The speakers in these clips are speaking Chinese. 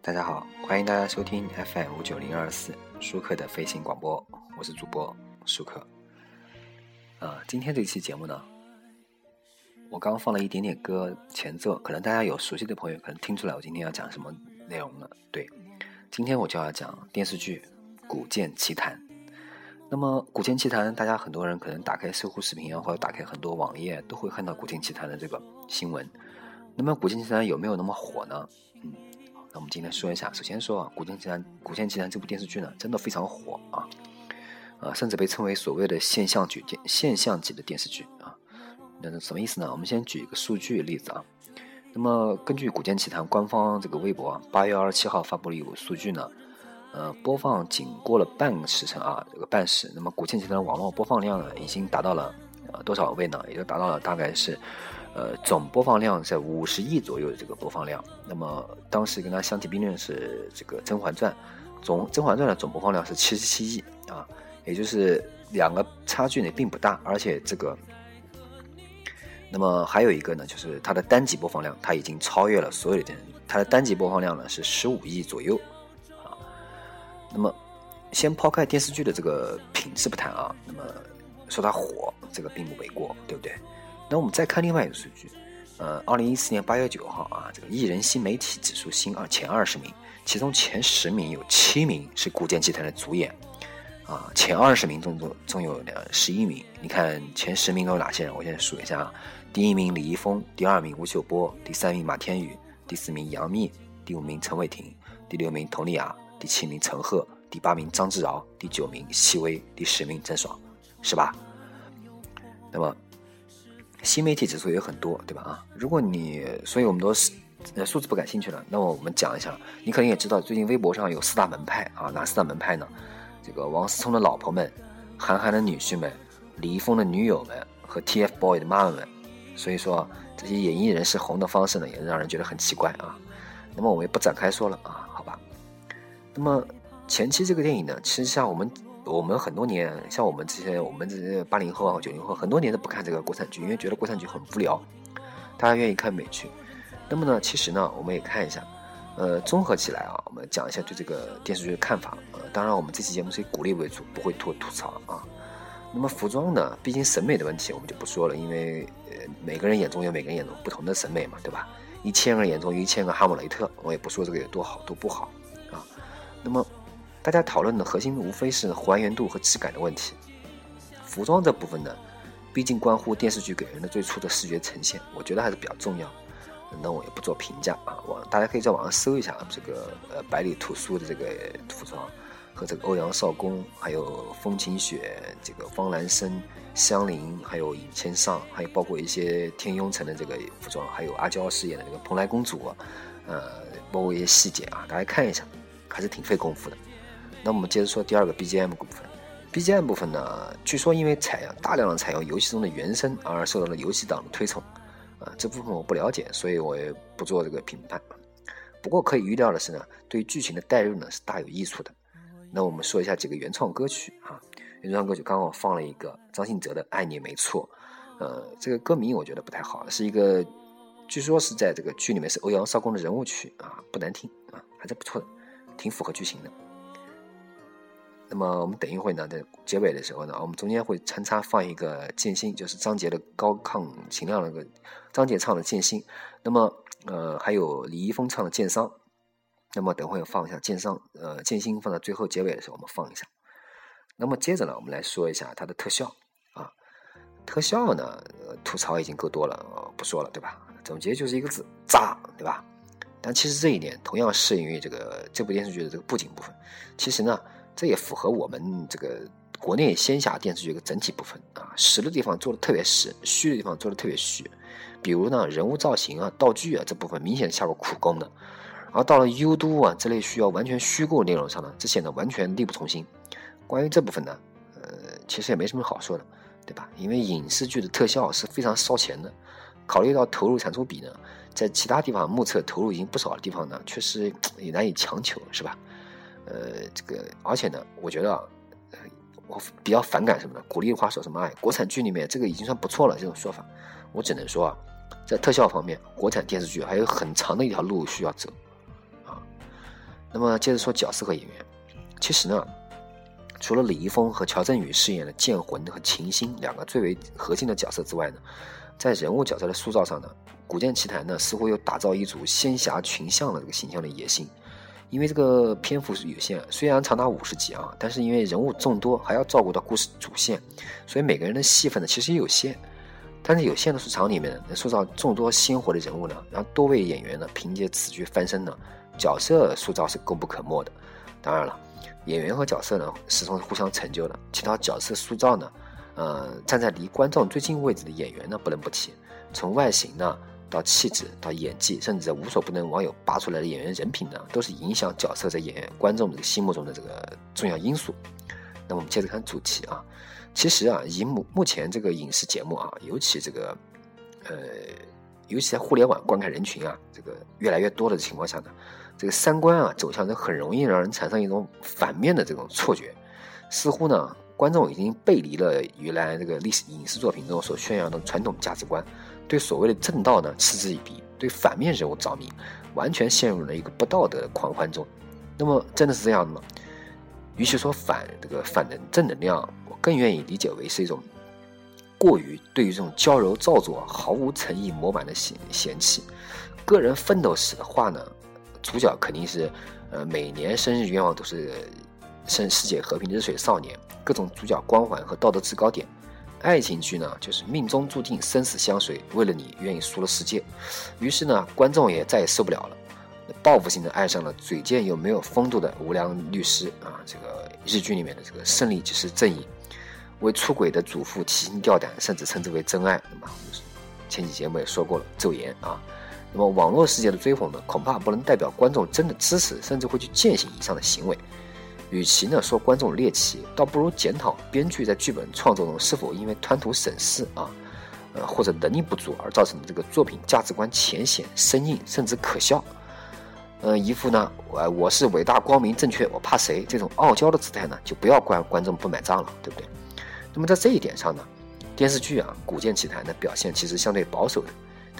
大家好，欢迎大家收听 FM 五九零二四舒克的飞行广播，我是主播舒克。啊，今天这期节目呢，我刚放了一点点歌前奏，可能大家有熟悉的朋友可能听出来我今天要讲什么内容了。对，今天我就要讲电视剧《古剑奇谭》。那么《古剑奇谭》，大家很多人可能打开搜狐视频啊，或者打开很多网页，都会看到《古剑奇谭》的这个新闻。那么《古剑奇谭》有没有那么火呢？嗯。那我们今天说一下，首先说啊，《古剑奇谭》《古剑奇谭》这部电视剧呢，真的非常火啊，呃，甚至被称为所谓的现象级电现象级的电视剧啊。那什么意思呢？我们先举一个数据例子啊。那么根据《古剑奇谭》官方这个微博啊，八月二十七号发布了一组数据呢，呃，播放仅过了半个时辰啊，这个半时，那么《古剑奇谭》的网络播放量呢，已经达到了呃多少位呢？也就达到了大概是。呃，总播放量在五十亿左右的这个播放量，那么当时跟它相提并论是这个《甄嬛传》，总《甄嬛传》的总播放量是七十七亿啊，也就是两个差距呢并不大，而且这个，那么还有一个呢，就是它的单集播放量，它已经超越了所有的电视剧，它的单集播放量呢是十五亿左右。那么先抛开电视剧的这个品质不谈啊，那么说它火，这个并不为过，对不对？那我们再看另外一个数据，呃，二零一四年八月九号啊，这个艺人新媒体指数新二前二十名，其中前十名有七名是《古剑奇谭》的主演，啊，前二十名中中中有两十一名。你看前十名都有哪些人？我先数一下啊，第一名李易峰，第二名吴秀波，第三名马天宇，第四名杨幂，第五名陈伟霆，第六名佟丽娅，第七名陈赫，第八名张智尧，第九名戚薇，第十名郑爽，是吧？那么。新媒体指数也很多，对吧？啊，如果你，所以我们都是呃数字不感兴趣了。那么我们讲一下，你可能也知道，最近微博上有四大门派啊，哪四大门派呢？这个王思聪的老婆们、韩寒的女婿们、李易峰的女友们和 TFBOYS 的妈妈们。所以说，这些演艺人士红的方式呢，也让人觉得很奇怪啊。那么我们也不展开说了啊，那么前期这个电影呢，其实像我们。我们很多年，像我们这些，我们这些八零后啊、九零后，很多年都不看这个国产剧，因为觉得国产剧很无聊，大家愿意看美剧。那么呢，其实呢，我们也看一下，呃，综合起来啊，我们讲一下对这个电视剧的看法。呃，当然，我们这期节目是以鼓励为主，不会吐吐槽啊。那么服装呢，毕竟审美的问题，我们就不说了，因为呃，每个人眼中有每个人眼中不同的审美嘛，对吧？一千个人眼中有一千个哈姆雷特，我也不说这个有多好多不好。那么。大家讨论的核心无非是还原度和质感的问题。服装这部分呢，毕竟关乎电视剧给人的最初的视觉呈现，我觉得还是比较重要。那我也不做评价啊，我大家可以在网上搜一下这个呃百里屠苏的这个服装，和这个欧阳少恭，还有风清雪、这个方兰生、香菱，还有尹千尚，还有包括一些天庸城的这个服装，还有阿娇饰演的这个蓬莱公主，呃，包括一些细节啊，大家看一下，还是挺费功夫的。那我们接着说第二个 BGM 部分，BGM 部分呢，据说因为采用大量的采用游戏中的原声而受到了游戏党的推崇，啊，这部分我不了解，所以我也不做这个评判。不过可以预料的是呢，对剧情的代入呢是大有益处的。那我们说一下几个原创歌曲啊，原创歌曲刚刚我放了一个张信哲的《爱你没错》，呃，这个歌名我觉得不太好，是一个据说是在这个剧里面是欧阳少恭的人物曲啊，不难听啊，还是不错的，挺符合剧情的。那么我们等一会呢，在结尾的时候呢，我们中间会穿插放一个《剑心》，就是张杰的高亢秦亮那个张杰唱的《剑心》。那么呃，还有李易峰唱的《剑伤》。那么等会放一下《剑伤》，呃，《剑心》放在最后结尾的时候我们放一下。那么接着呢，我们来说一下它的特效啊，特效呢吐槽已经够多了，不说了，对吧？总结就是一个字：渣，对吧？但其实这一点同样适用于这个这部电视剧的这个布景部分。其实呢。这也符合我们这个国内仙侠电视剧的整体部分啊，实的地方做的特别实，虚的地方做的特别虚。比如呢，人物造型啊、道具啊这部分明显下过苦功的，而到了优都啊这类需要完全虚构内容上呢，这显得完全力不从心。关于这部分呢，呃，其实也没什么好说的，对吧？因为影视剧的特效是非常烧钱的，考虑到投入产出比呢，在其他地方目测投入已经不少的地方呢，确实也难以强求，是吧？呃，这个，而且呢，我觉得啊，我比较反感什么呢？鼓励的话说什么？哎，国产剧里面这个已经算不错了。这种说法，我只能说啊，在特效方面，国产电视剧还有很长的一条路需要走啊。那么接着说角色和演员，其实呢，除了李易峰和乔振宇饰演的剑魂和秦星两个最为核心的角色之外呢，在人物角色的塑造上呢，古剑奇谭呢似乎有打造一组仙侠群像的这个形象的野心。因为这个篇幅是有限，虽然长达五十集啊，但是因为人物众多，还要照顾到故事主线，所以每个人的戏份呢其实也有限。但是有限的市场里面，能塑造众多鲜活的人物呢，让多位演员呢凭借此剧翻身呢，角色塑造是功不可没的。当然了，演员和角色呢始终是互相成就的。其他角色塑造呢，呃，站在离观众最近位置的演员呢不能不提，从外形呢。到气质，到演技，甚至在无所不能网友扒出来的演员人品呢，都是影响角色在演员观众这个心目中的这个重要因素。那我们接着看主题啊，其实啊，以目目前这个影视节目啊，尤其这个呃，尤其在互联网观看人群啊，这个越来越多的情况下呢，这个三观啊走向的很容易让人产生一种反面的这种错觉，似乎呢，观众已经背离了原来这个历史影视作品中所宣扬的传统价值观。对所谓的正道呢嗤之以鼻，对反面人物着迷，完全陷入了一个不道德的狂欢中。那么真的是这样的吗？与其说反这个反能正能量，我更愿意理解为是一种过于对于这种娇柔造作、毫无诚意模板的嫌嫌弃。个人奋斗史的话呢，主角肯定是呃每年生日愿望都是生世界和平之水少年，各种主角光环和道德制高点。爱情剧呢，就是命中注定生死相随，为了你愿意输了世界。于是呢，观众也再也受不了了，报复性的爱上了嘴贱又没有风度的无良律师啊！这个日剧里面的这个胜利就是正义，为出轨的主妇提心吊胆，甚至称之为真爱。那么前几节目也说过了，咒言啊。那么网络世界的追捧呢，恐怕不能代表观众真的支持，甚至会去践行以上的行为。与其呢说观众猎奇，倒不如检讨编剧在剧本创作中是否因为贪图省事啊，呃或者能力不足而造成的这个作品价值观浅显、生硬甚至可笑。呃，一副呢我我是伟大、光明、正确，我怕谁这种傲娇的姿态呢，就不要怪观众不买账了，对不对？那么在这一点上呢，电视剧啊《古剑奇谭》的表现其实相对保守的。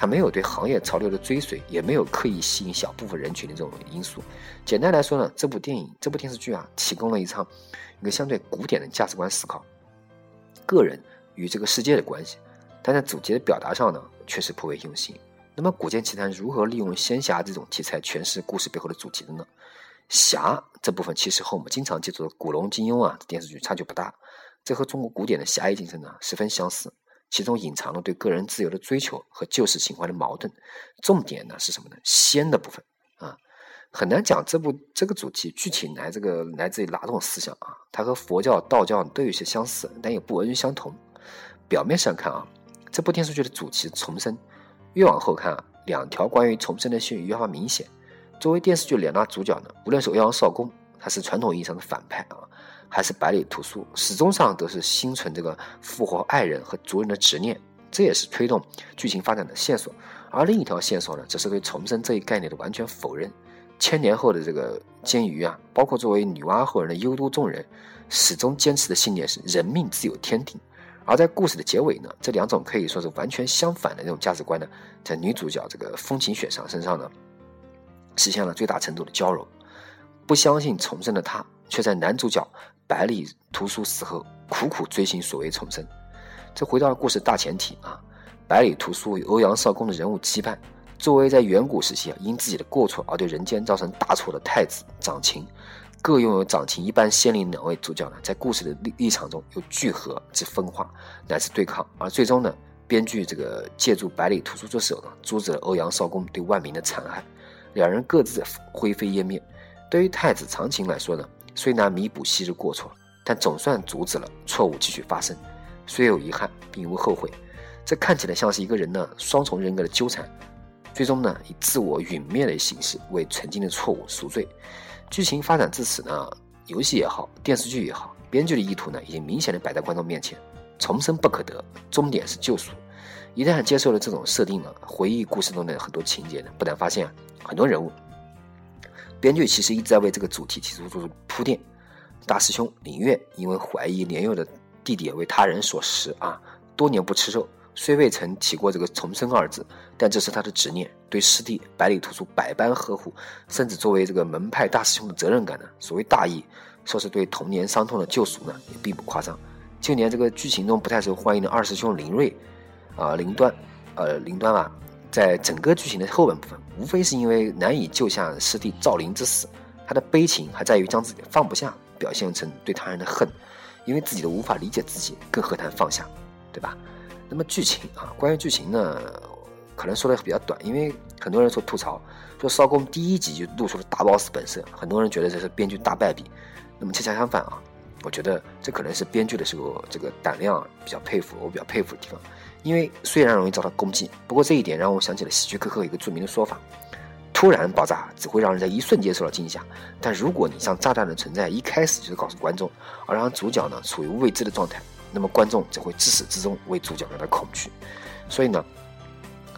他没有对行业潮流的追随，也没有刻意吸引小部分人群的这种因素。简单来说呢，这部电影、这部电视剧啊，提供了一场一个相对古典的价值观思考，个人与这个世界的关系。但在主题的表达上呢，确实颇为用心。那么，《古剑奇谭》如何利用仙侠这种题材诠释故事背后的主题的呢？侠这部分其实和我们经常接触的古龙、金庸啊电视剧差距不大，这和中国古典的侠义精神呢十分相似。其中隐藏了对个人自由的追求和旧时情怀的矛盾，重点呢是什么呢？仙的部分啊，很难讲这部这个主题具体来这个来自于哪种思想啊？它和佛教、道教都有些相似，但也不完全相同。表面上看啊，这部电视剧的主题重生，越往后看啊，两条关于重生的线越发明显。作为电视剧两大主角呢，无论是欧阳少恭，他是传统意义上的反派啊。还是百里屠苏，始终上都是心存这个复活爱人和族人的执念，这也是推动剧情发展的线索。而另一条线索呢，则是对重生这一概念的完全否认。千年后的这个监鱼啊，包括作为女娲后人的幽都众人，始终坚持的信念是人命自有天定。而在故事的结尾呢，这两种可以说是完全相反的那种价值观呢，在女主角这个风晴雪上身上呢，实现了最大程度的交融。不相信重生的她，却在男主角。百里屠苏死后，苦苦追寻所谓重生。这回到了故事大前提啊，百里屠苏与欧阳少恭的人物羁绊。作为在远古时期啊，因自己的过错而对人间造成大错的太子长琴，各拥有长琴一般仙灵两位主角呢，在故事的立立场中有聚合之分化，乃至对抗。而最终呢，编剧这个借助百里屠苏之手呢，阻止了欧阳少恭对万民的残害，两人各自灰飞烟灭。对于太子长琴来说呢？虽难弥补昔日过错，但总算阻止了错误继续发生。虽有遗憾，并无后悔。这看起来像是一个人呢双重人格的纠缠，最终呢以自我陨灭的形式为曾经的错误赎罪。剧情发展至此呢，游戏也好，电视剧也好，编剧的意图呢已经明显的摆在观众面前：重生不可得，终点是救赎。一旦接受了这种设定呢，回忆故事中的很多情节呢，不难发现很多人物。编剧其实一直在为这个主题提出做出铺垫，大师兄林月因为怀疑年幼的弟弟为他人所食啊，多年不吃肉，虽未曾提过这个重生二字，但这是他的执念，对师弟百里屠苏百般呵护，甚至作为这个门派大师兄的责任感呢，所谓大义，说是对童年伤痛的救赎呢，也并不夸张。就连这个剧情中不太受欢迎的二师兄林睿，啊林端，呃林端啊，在整个剧情的后半部分，无非是因为难以救下师弟赵灵之死，他的悲情还在于将自己放不下表现成对他人的恨，因为自己都无法理解自己，更何谈放下，对吧？那么剧情啊，关于剧情呢，可能说的比较短，因为很多人说吐槽，说烧公第一集就露出了大 boss 本色，很多人觉得这是编剧大败笔，那么恰恰相反啊。我觉得这可能是编剧的时候这个胆量比较佩服，我比较佩服的地方。因为虽然容易遭到攻击，不过这一点让我想起了希区柯克一个著名的说法：突然爆炸只会让人在一瞬间受到惊吓，但如果你将炸弹的存在一开始就是告诉观众，而让主角呢处于未知的状态，那么观众只会自始至终为主角感到恐惧。所以呢，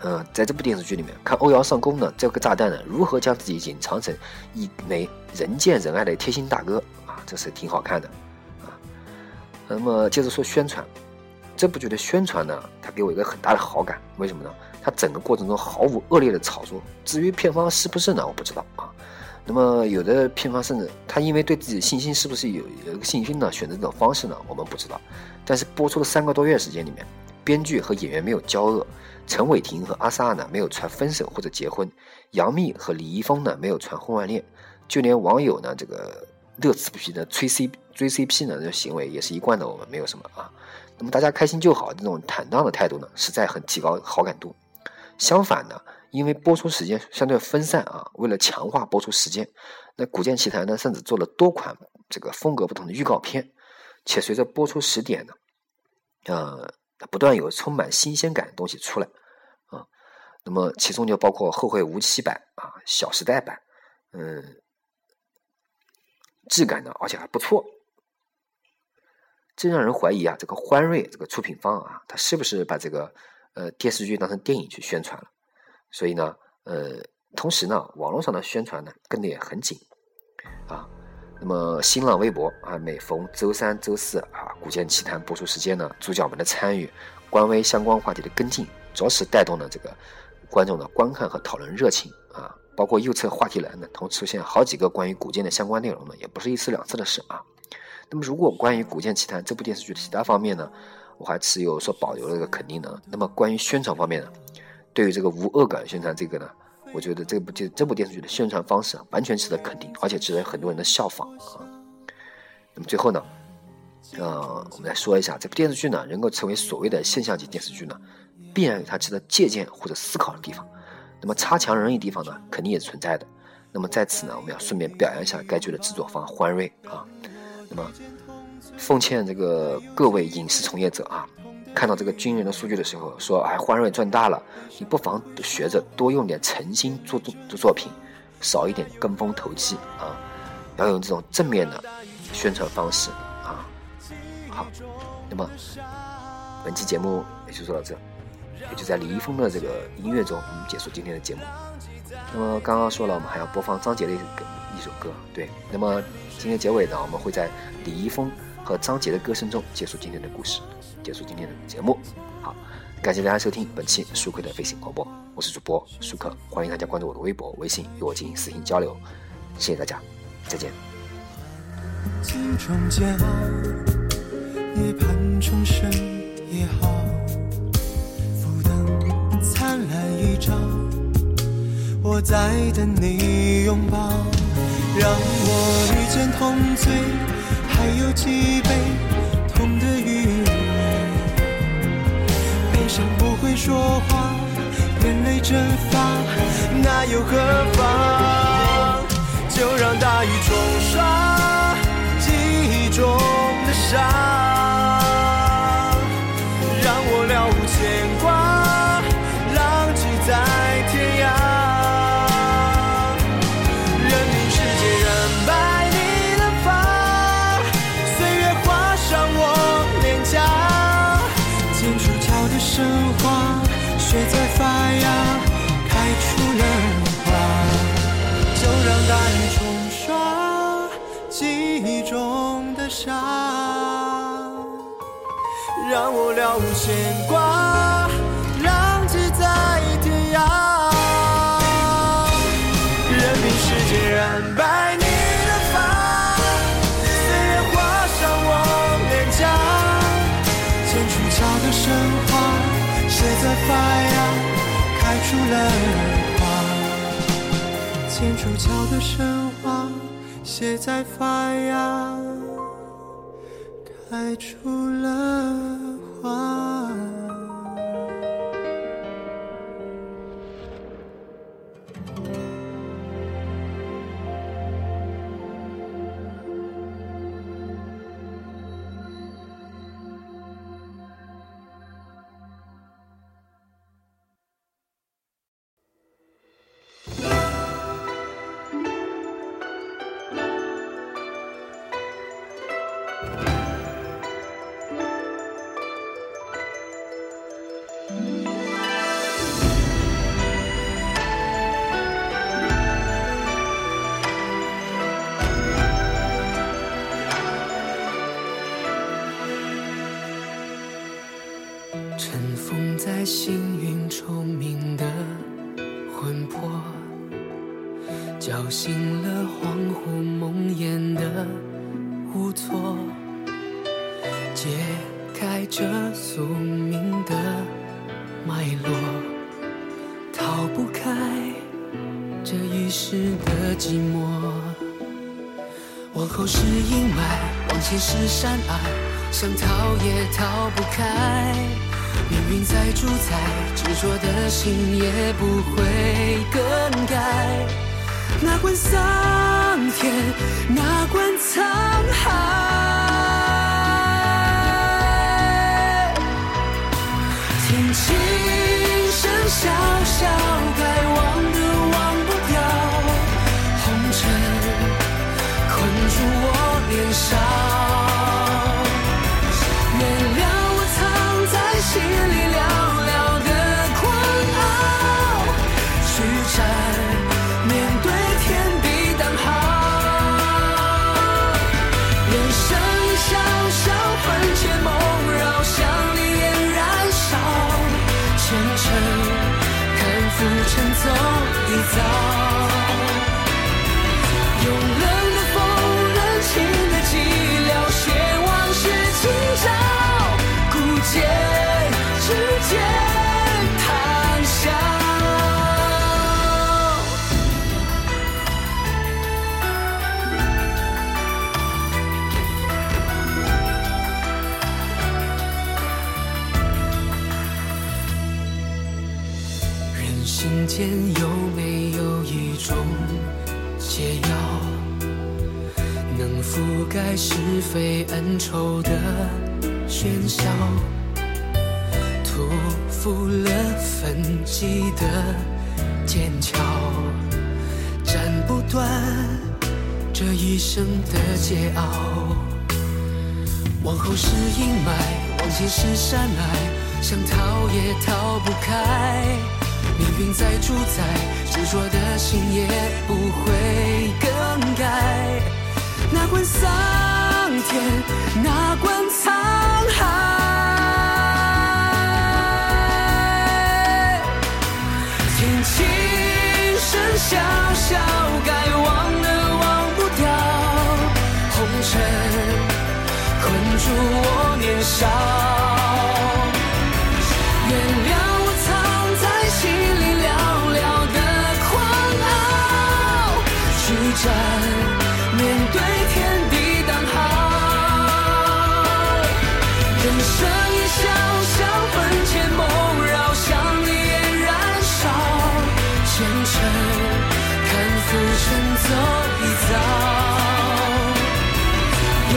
呃，在这部电视剧里面，看欧阳上宫呢这个炸弹呢如何将自己隐藏成一枚人见人爱的贴心大哥啊，这是挺好看的。那么接着说宣传，这部剧的宣传呢，它给我一个很大的好感。为什么呢？它整个过程中毫无恶劣的炒作。至于片方是不是呢？我不知道啊。那么有的片方甚至他因为对自己的信心是不是有有一个信心呢，选择这种方式呢？我们不知道。但是播出的三个多月时间里面，编剧和演员没有交恶，陈伟霆和阿 sa 呢没有传分手或者结婚，杨幂和李易峰呢没有传婚外恋，就连网友呢这个。乐此不疲的催 C 追 CP 呢，这行为也是一贯的，我们没有什么啊。那么大家开心就好，这种坦荡的态度呢，实在很提高好感度。相反呢，因为播出时间相对分散啊，为了强化播出时间，那《古剑奇谭》呢，甚至做了多款这个风格不同的预告片，且随着播出时点呢，呃，不断有充满新鲜感的东西出来啊。那么其中就包括《后会无期版》啊，《小时代版》嗯。质感呢，而且还不错，这让人怀疑啊，这个欢瑞这个出品方啊，他是不是把这个呃电视剧当成电影去宣传了？所以呢，呃，同时呢，网络上的宣传呢跟的也很紧啊。那么新浪微博啊，每逢周三、周四啊，《古剑奇谭》播出时间呢，主角们的参与，官微相关话题的跟进，着实带动了这个观众的观看和讨论热情。包括右侧话题栏呢，同时出现好几个关于古剑的相关内容呢，也不是一次两次的事啊。那么，如果关于《古剑奇谭》这部电视剧的其他方面呢，我还持有说保留的一个肯定呢。那么，关于宣传方面呢，对于这个无恶感宣传这个呢，我觉得这部电这部电视剧的宣传方式啊完全值得肯定，而且值得很多人的效仿啊。那么最后呢，呃，我们来说一下这部电视剧呢，能够成为所谓的现象级电视剧呢，必然有它值得借鉴或者思考的地方。那么差强人意地方呢，肯定也存在的。那么在此呢，我们要顺便表扬一下该剧的制作方欢瑞啊。那么奉劝这个各位影视从业者啊，看到这个军人的数据的时候，说哎欢瑞赚大了，你不妨学着多用点诚心做做作品，少一点跟风投机啊，要用这种正面的宣传方式啊。好，那么本期节目也就说到这。也就在李易峰的这个音乐中，我们结束今天的节目。那么刚刚说了，我们还要播放张杰的一个一首歌，对。那么今天结尾呢，我们会在李易峰和张杰的歌声中结束今天的故事，结束今天的节目。好，感谢大家收听本期舒克的飞行广播，我是主播舒克，欢迎大家关注我的微博、微信与我进行私信交流。谢谢大家，再见。也好。我在等你拥抱，让我遇见痛醉，还有几杯痛的余味。悲伤不会说话，眼泪蒸发，那又何妨？就让大雨冲刷记忆中的伤。让我了无牵挂，浪迹在天涯。任凭时间染白你的发，岁月画上我脸颊，千出桥的神话，谁在发芽，开出了花。千出桥的神话。写在发芽，开出了花。尘封在星云虫鸣的魂魄，叫醒了恍惚梦魇的无措，解开这宿命的脉络，逃不开这一世的寂寞。往后是阴霾，往前是山隘，想逃也逃不开。命运再主宰，执着的心也不会更改。哪管桑田，哪管沧海，听琴声萧萧，一遭，有没有一种解药，能覆盖是非恩仇的喧嚣？辜负了分际的剑鞘，斩不断这一生的桀骜。往后是阴霾，往前是山隘，想逃也逃不开。命运在主宰，执着的心也不会更改。哪管桑田，哪管沧海。笑笑，该忘的忘不掉，红尘困住我年少。尘，看浮生走一遭。用